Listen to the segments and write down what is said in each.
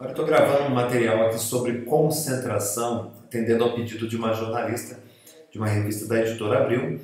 Agora estou gravando um material aqui sobre concentração, atendendo ao pedido de uma jornalista de uma revista da editora Abril.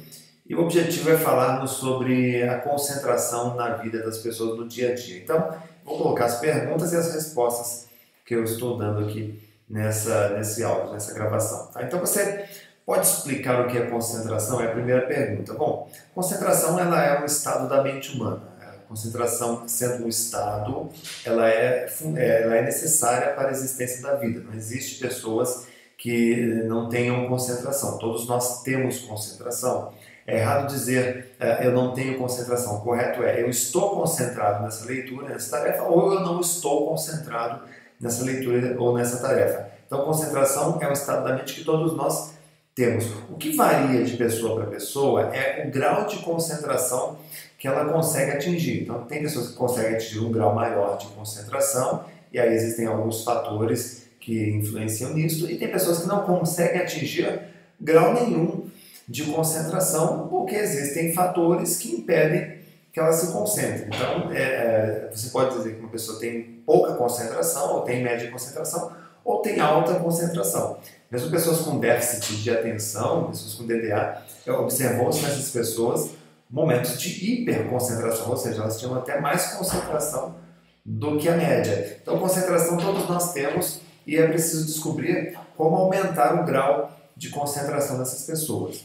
E o objetivo é falarmos sobre a concentração na vida das pessoas no dia a dia. Então, vou colocar as perguntas e as respostas que eu estou dando aqui nessa, nesse áudio, nessa gravação. Tá? Então, você pode explicar o que é concentração? É a primeira pergunta. Bom, concentração ela é um estado da mente humana concentração sendo um estado, ela é, é, ela é necessária para a existência da vida. Não existe pessoas que não tenham concentração. Todos nós temos concentração. É errado dizer uh, eu não tenho concentração. O correto é eu estou concentrado nessa leitura, nessa tarefa, ou eu não estou concentrado nessa leitura ou nessa tarefa. Então, concentração é um estado da mente que todos nós temos. O que varia de pessoa para pessoa é o grau de concentração que ela consegue atingir. Então, tem pessoas que conseguem atingir um grau maior de concentração, e aí existem alguns fatores que influenciam nisso, e tem pessoas que não conseguem atingir grau nenhum de concentração, porque existem fatores que impedem que ela se concentre. Então, é, é, você pode dizer que uma pessoa tem pouca concentração, ou tem média concentração, ou tem alta concentração. Mesmo pessoas com déficit de atenção, pessoas com DDA, observou-se nessas pessoas momentos de hiperconcentração, ou seja, elas tinham até mais concentração do que a média. Então, concentração todos nós temos e é preciso descobrir como aumentar o grau de concentração dessas pessoas.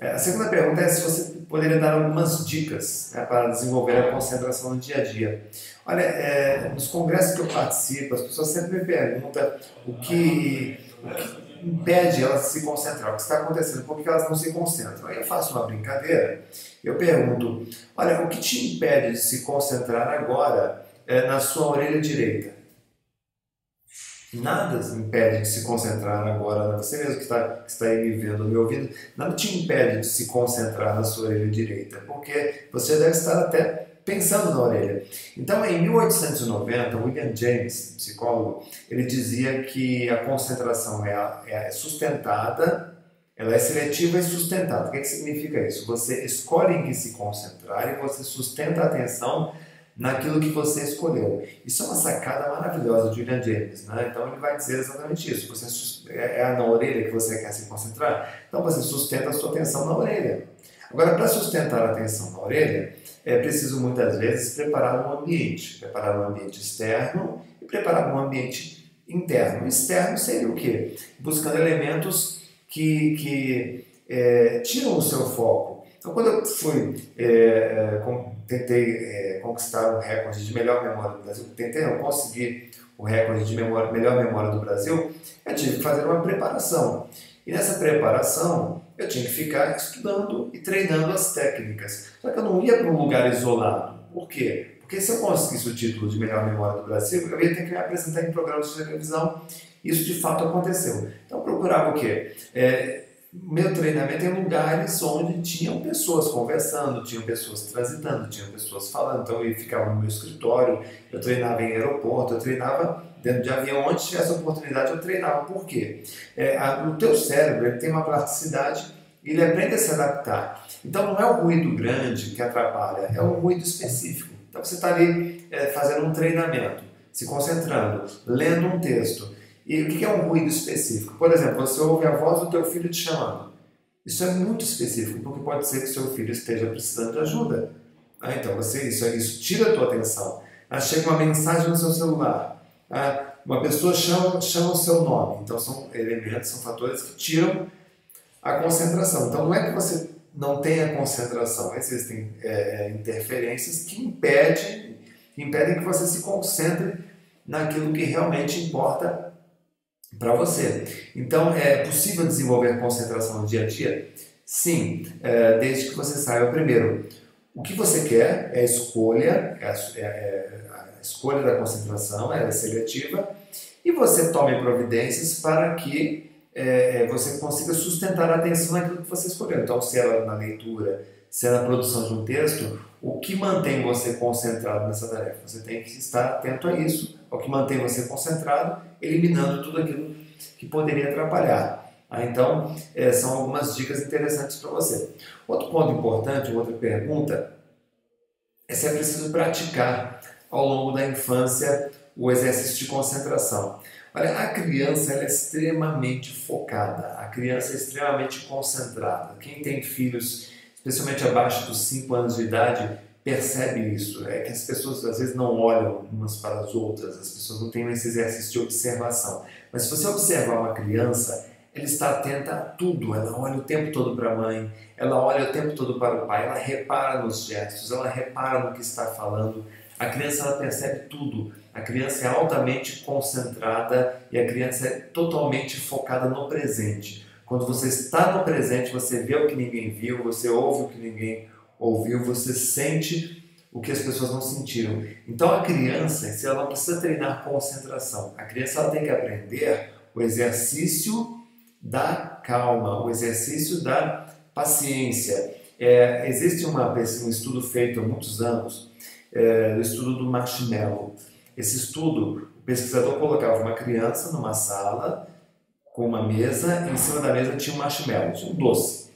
É, a segunda pergunta é se você poderia dar algumas dicas né, para desenvolver a concentração no dia a dia. Olha, é, nos congressos que eu participo, as pessoas sempre me perguntam o que, o que impede elas de se concentrar. O que está acontecendo? Por que elas não se concentram? Aí eu faço uma brincadeira, eu pergunto: olha, o que te impede de se concentrar agora é, na sua orelha direita? Nada impede de se concentrar agora, você mesmo que está, que está aí me vendo, me ouvindo, nada te impede de se concentrar na sua orelha direita, porque você deve estar até pensando na orelha. Então, em 1890, William James, psicólogo, ele dizia que a concentração é, é sustentada, ela é seletiva e sustentada. O que, é que significa isso? Você escolhe em que se concentrar e você sustenta a atenção naquilo que você escolheu. Isso é uma sacada maravilhosa de William James. Né? Então ele vai dizer exatamente isso. Você é, é na orelha que você quer se concentrar, então você sustenta a sua atenção na orelha. Agora, para sustentar a atenção na orelha, é preciso muitas vezes preparar um ambiente, preparar um ambiente externo e preparar um ambiente interno. Externo seria o quê? Buscando elementos que, que é, tiram o seu foco. Então, quando eu fui, é, é com, tentei é, conquistar o recorde de melhor memória do Brasil, tentei não conseguir o recorde de memória, melhor memória do Brasil, eu tive que fazer uma preparação. E nessa preparação, eu tinha que ficar estudando e treinando as técnicas. Só que eu não ia para um lugar isolado. Por quê? Porque se eu conseguisse o título de melhor memória do Brasil, eu ia ter que me apresentar em programas de televisão. Isso de fato aconteceu. Então eu procurava o quê? É, meu treinamento em lugares onde tinham pessoas conversando, tinham pessoas transitando, tinham pessoas falando. Então eu ficava no meu escritório, eu treinava em aeroporto, eu treinava dentro de avião, onde tivesse oportunidade eu treinava. Por quê? É, a, o teu cérebro ele tem uma plasticidade ele aprende a se adaptar. Então não é o ruído grande que atrapalha, é um ruído específico. Então você está ali é, fazendo um treinamento, se concentrando, lendo um texto. E o que é um ruído específico? Por exemplo, você ouve a voz do teu filho te chamando. Isso é muito específico, porque pode ser que seu filho esteja precisando de ajuda. Ah, então você, isso, isso tira a tua atenção. Ah, chega uma mensagem no seu celular. Ah, uma pessoa chama, chama o seu nome. Então são elementos, são fatores que tiram a concentração. Então não é que você não tenha concentração, existem é, é, interferências que impedem, impedem que você se concentre naquilo que realmente importa para você. Então é possível desenvolver concentração no dia a dia? Sim, é, desde que você saiba primeiro o que você quer, é a escolha, é a, é, é a escolha da concentração, ela é seletiva, e você tome providências para que é, é, você consiga sustentar a atenção naquilo que você escolheu. Então, se é na leitura, se é na produção de um texto, o que mantém você concentrado nessa tarefa? Você tem que estar atento a isso, ao que mantém você concentrado, eliminando tudo aquilo que poderia atrapalhar. Ah, então, é, são algumas dicas interessantes para você. Outro ponto importante, outra pergunta, é se é preciso praticar ao longo da infância o exercício de concentração. Olha, a criança é extremamente focada, a criança é extremamente concentrada. Quem tem filhos, especialmente abaixo dos 5 anos de idade, percebe isso. É que as pessoas às vezes não olham umas para as outras, as pessoas não têm esse exercício de observação. Mas se você observar uma criança, ela está atenta a tudo, ela olha o tempo todo para a mãe, ela olha o tempo todo para o pai, ela repara nos gestos, ela repara no que está falando. A criança ela percebe tudo. A criança é altamente concentrada e a criança é totalmente focada no presente. Quando você está no presente, você vê o que ninguém viu, você ouve o que ninguém ouviu, você sente o que as pessoas não sentiram. Então a criança, se ela não precisa treinar concentração, a criança ela tem que aprender o exercício da calma, o exercício da paciência. É, existe uma, um estudo feito há muitos anos, é, o estudo do marshmallow. Esse estudo, o pesquisador colocava uma criança numa sala com uma mesa, e em cima da mesa tinha um marshmallow, um doce.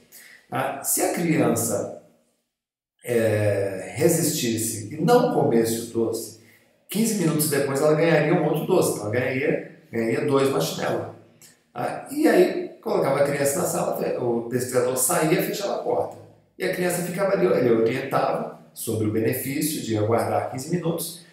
Ah, se a criança é, resistisse e não comesse o doce, 15 minutos depois ela ganharia um outro doce, ela ganharia, ganharia dois marshmallows. Ah, e aí colocava a criança na sala, o pesquisador saía e fechava a porta. E a criança ficava ali, ele orientava sobre o benefício de aguardar 15 minutos.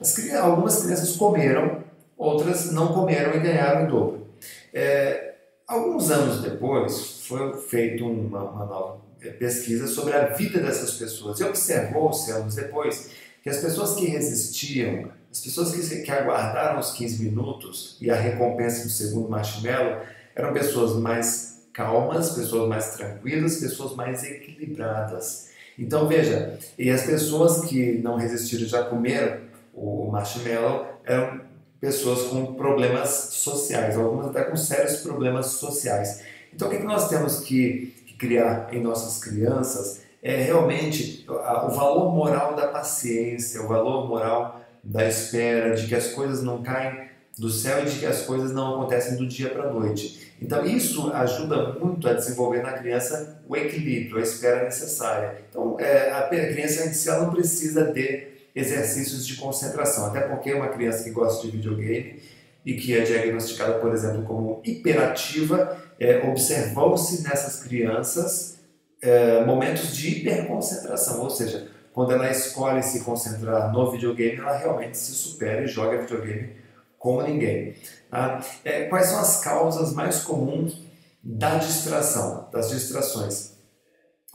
As, algumas crianças comeram, outras não comeram e ganharam o dobro. É, alguns anos depois, foi feita uma, uma nova pesquisa sobre a vida dessas pessoas. E observou-se anos depois que as pessoas que resistiam, as pessoas que, que aguardaram os 15 minutos e a recompensa do segundo marshmallow, eram pessoas mais calmas, pessoas mais tranquilas, pessoas mais equilibradas. Então veja, e as pessoas que não resistiram já comeram o marshmallow eram pessoas com problemas sociais, algumas até com sérios problemas sociais. Então o que nós temos que criar em nossas crianças é realmente o valor moral da paciência, o valor moral da espera, de que as coisas não caem do céu e de que as coisas não acontecem do dia para a noite. Então, isso ajuda muito a desenvolver na criança o equilíbrio, a espera necessária. Então, é, a criança ela não precisa de exercícios de concentração, até porque uma criança que gosta de videogame e que é diagnosticada, por exemplo, como hiperativa, é, observou-se nessas crianças é, momentos de hiperconcentração, ou seja, quando ela escolhe se concentrar no videogame, ela realmente se supera e joga videogame como ninguém. Tá? É, quais são as causas mais comuns da distração, das distrações?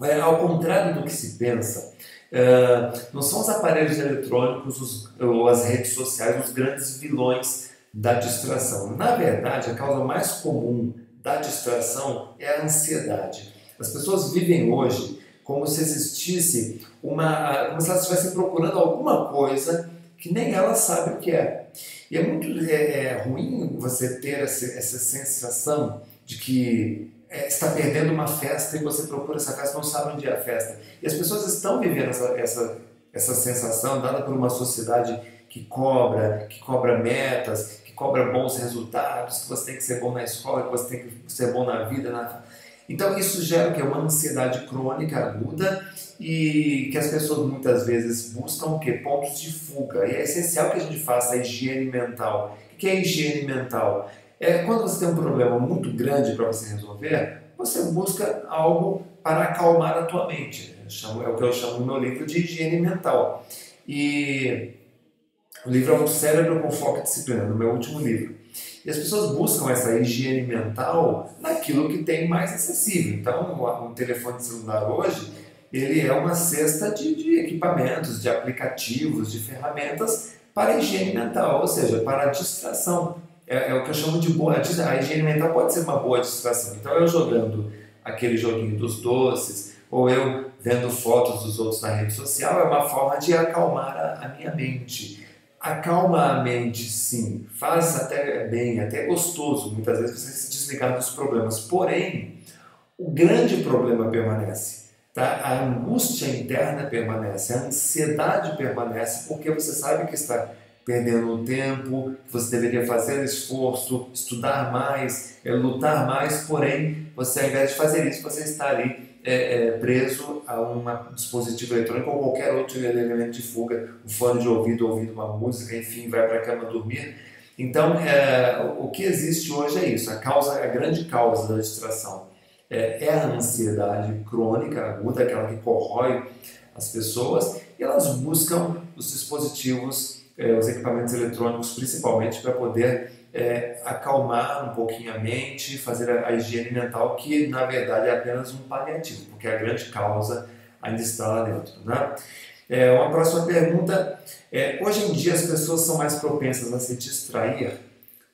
É, ao contrário do que se pensa, é, não são os aparelhos eletrônicos os, ou as redes sociais os grandes vilões da distração. Na verdade, a causa mais comum da distração é a ansiedade. As pessoas vivem hoje como se existisse uma. como se elas estivessem procurando alguma coisa que nem elas sabem o que é. E é muito é, é ruim você ter essa, essa sensação de que é, está perdendo uma festa e você procura essa festa não sabe onde é a festa. E as pessoas estão vivendo essa, essa, essa sensação dada por uma sociedade que cobra, que cobra metas, cobra bons resultados, que você tem que ser bom na escola, que você tem que ser bom na vida. Na... Então isso gera que é uma ansiedade crônica aguda e que as pessoas muitas vezes buscam o que pontos de fuga. E é essencial que a gente faça a higiene mental. O que é higiene mental? É quando você tem um problema muito grande para você resolver, você busca algo para acalmar a tua mente. é o que eu chamo no meu livro de higiene mental. E o livro é um cérebro com foco e disciplina, no meu último livro. E as pessoas buscam essa higiene mental naquilo que tem mais acessível. Então, um telefone celular hoje, ele é uma cesta de, de equipamentos, de aplicativos, de ferramentas para a higiene mental, ou seja, para a distração. É, é, o que eu chamo de boa. A higiene mental pode ser uma boa distração. Então, eu jogando aquele joguinho dos doces, ou eu vendo fotos dos outros na rede social, é uma forma de acalmar a, a minha mente acalma a mente, sim, faz até bem, até gostoso, muitas vezes você se desligar dos problemas. Porém, o grande problema permanece. Tá? A angústia interna permanece, a ansiedade permanece, porque você sabe que está perdendo tempo, que você deveria fazer esforço, estudar mais, é, lutar mais, porém, você ao invés de fazer isso, você está ali é, é, preso a um dispositivo eletrônico ou qualquer outro elemento de fuga, um fone de ouvido, ouvindo uma música, enfim, vai para a cama dormir. Então, é, o que existe hoje é isso, a, causa, a grande causa da distração é, é a ansiedade crônica, aguda, aquela que corrói as pessoas, e elas buscam os dispositivos, é, os equipamentos eletrônicos, principalmente para poder é, acalmar um pouquinho a mente, fazer a, a, higiene mental, que na verdade é apenas um paliativo, porque a grande causa ainda está lá dentro. Né? É, uma próxima pergunta é: hoje em dia as pessoas são mais propensas a se distrair?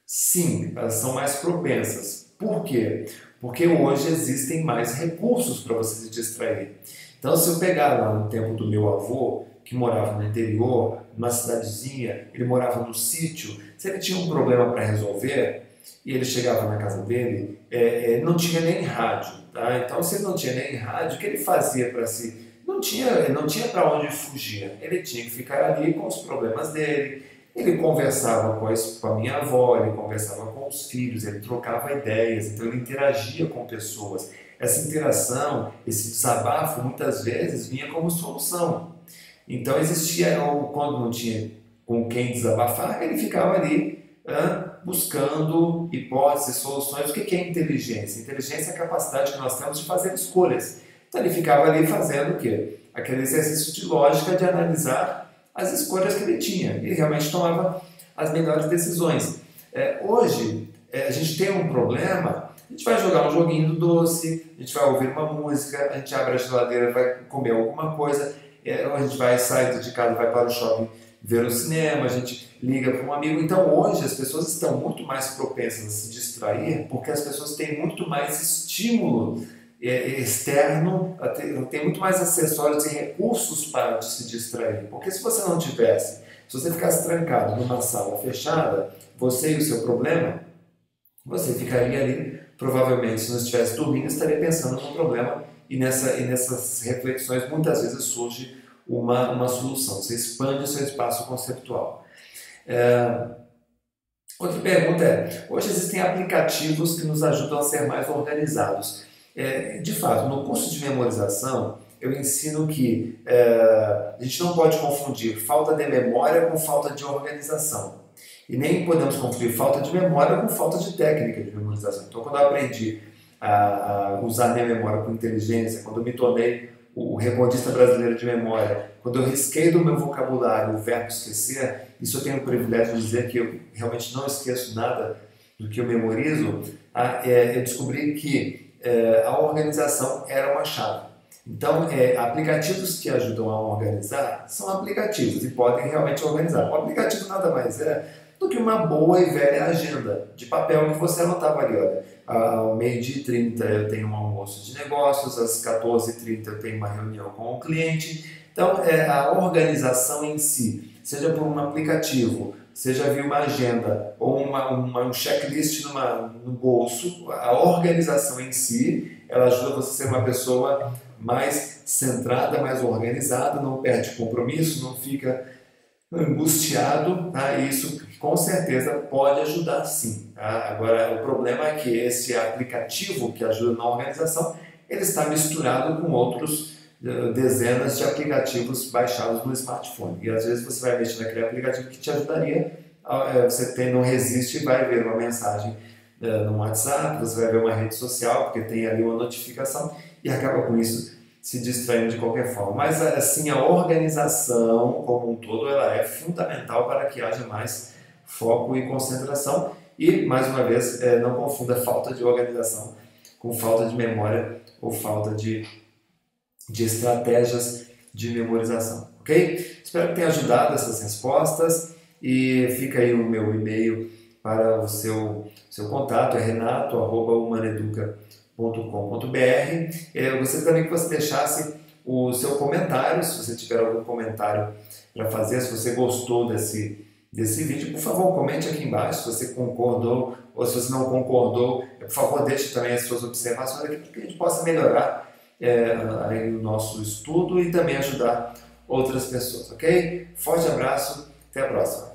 Sim, elas são mais propensas. Por quê? Porque hoje existem mais recursos para você se distrair. Então, se eu pegar lá no tempo do meu avô, que morava no interior, numa cidadezinha, ele morava no sítio, se ele tinha um problema para resolver e ele chegava na casa dele, é, é, não tinha nem rádio. Tá? Então, se ele não tinha nem rádio, o que ele fazia para se. Não tinha, não tinha para onde fugir. Ele tinha que ficar ali com os problemas dele. Ele conversava com a, com a minha avó, ele conversava com os filhos, ele trocava ideias, então ele interagia com pessoas. Essa interação, esse desabafo, muitas vezes vinha como solução. Então existia, quando não tinha com quem desabafar, ele ficava ali buscando hipóteses, soluções. O que é inteligência? Inteligência é a capacidade que nós temos de fazer escolhas. Então ele ficava ali fazendo o quê? Aquele exercício de lógica de analisar as escolhas que ele tinha. Ele realmente tomava as melhores decisões. É, hoje, é, a gente tem um problema, a gente vai jogar um joguinho do doce, a gente vai ouvir uma música, a gente abre a geladeira, vai comer alguma coisa, a gente vai sair de casa, vai para o shopping ver o cinema, a gente liga para um amigo. Então hoje as pessoas estão muito mais propensas a se distrair porque as pessoas têm muito mais estímulo é, externo, tem muito mais acessórios e recursos para se distrair. Porque se você não tivesse, se você ficasse trancado numa sala fechada, você e o seu problema, você ficaria ali, provavelmente, se não estivesse dormindo, estaria pensando no problema e, nessa, e nessas reflexões muitas vezes surge uma, uma solução, você expande o seu espaço conceptual. É, outra pergunta é: hoje existem aplicativos que nos ajudam a ser mais organizados. É, de fato, no curso de memorização, eu ensino que é, a gente não pode confundir falta de memória com falta de organização. E nem podemos confundir falta de memória com falta de técnica de memorização. Então, quando eu aprendi a, usar minha memória com inteligência, quando eu me tornei o recordista brasileiro de memória, quando eu risquei do meu vocabulário o verbo esquecer, isso eu tenho o privilégio de dizer que eu realmente não esqueço nada do que eu memorizo, é, eu descobri que é, a organização era uma chave. Então, é, aplicativos que ajudam a organizar são aplicativos e podem realmente organizar. O aplicativo nada mais é do que uma boa e velha agenda de papel que você anotava ali. Olha, ao meio-dia e 30 eu tenho um almoço de negócios, às 14h30 eu tenho uma reunião com o cliente. Então, é, a organização em si, seja por um aplicativo, seja via uma agenda ou uma, uma, um checklist numa, no bolso, a organização em si, ela ajuda você a ser uma pessoa mais centrada, mais organizada, não perde compromisso, não fica angustiado, tá? isso com certeza pode ajudar sim. Tá? Agora, o problema é que esse aplicativo que ajuda na organização, ele está misturado com outros uh, dezenas de aplicativos baixados no smartphone. E às vezes você vai mexer naquele aplicativo que te ajudaria, uh, você tem, não resiste e vai ver uma mensagem uh, no WhatsApp, você vai ver uma rede social, porque tem ali uma notificação, e acaba com isso se distraindo de qualquer forma. Mas assim, a organização como um todo ela é fundamental para que haja mais foco e concentração. E, mais uma vez, é, não confunda falta de organização com falta de memória ou falta de, de estratégias de memorização. Ok? Espero que tenha ajudado essas respostas e fica aí o meu e-mail para o seu, seu contato, é renato.humaneduca.com www.ecoagro.com.br. Eu gostaria também que você deixasse o seu comentário, se você tiver algum comentário para fazer, se você gostou desse, desse vídeo, por favor, comente aqui embaixo se você concordou ou se você não concordou. Por favor, deixe também as suas observações aqui para que a gente possa melhorar é, o nosso estudo e também ajudar outras pessoas, ok? Forte abraço, até a próxima.